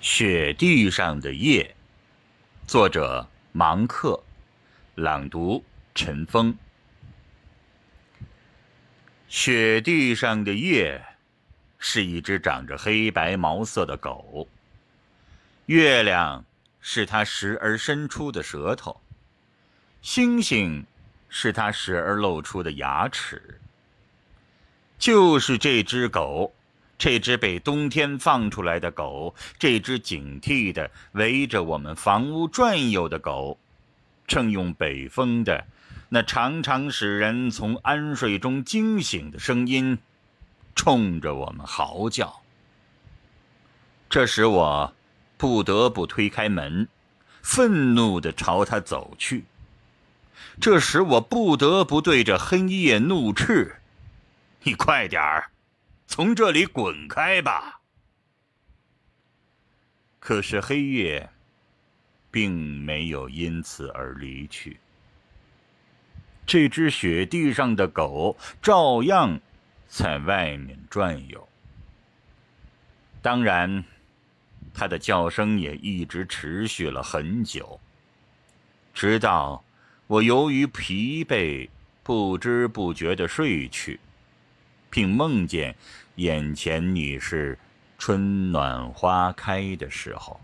雪地上的夜，作者芒克，朗读陈峰。雪地上的夜，是一只长着黑白毛色的狗。月亮是它时而伸出的舌头，星星是它时而露出的牙齿。就是这只狗。这只被冬天放出来的狗，这只警惕的围着我们房屋转悠的狗，正用北风的那常常使人从安睡中惊醒的声音，冲着我们嚎叫。这使我不得不推开门，愤怒地朝它走去。这使我不得不对着黑夜怒斥：“你快点儿！”从这里滚开吧！可是黑夜并没有因此而离去，这只雪地上的狗照样在外面转悠。当然，它的叫声也一直持续了很久，直到我由于疲惫不知不觉的睡去。并梦见眼前你是春暖花开的时候。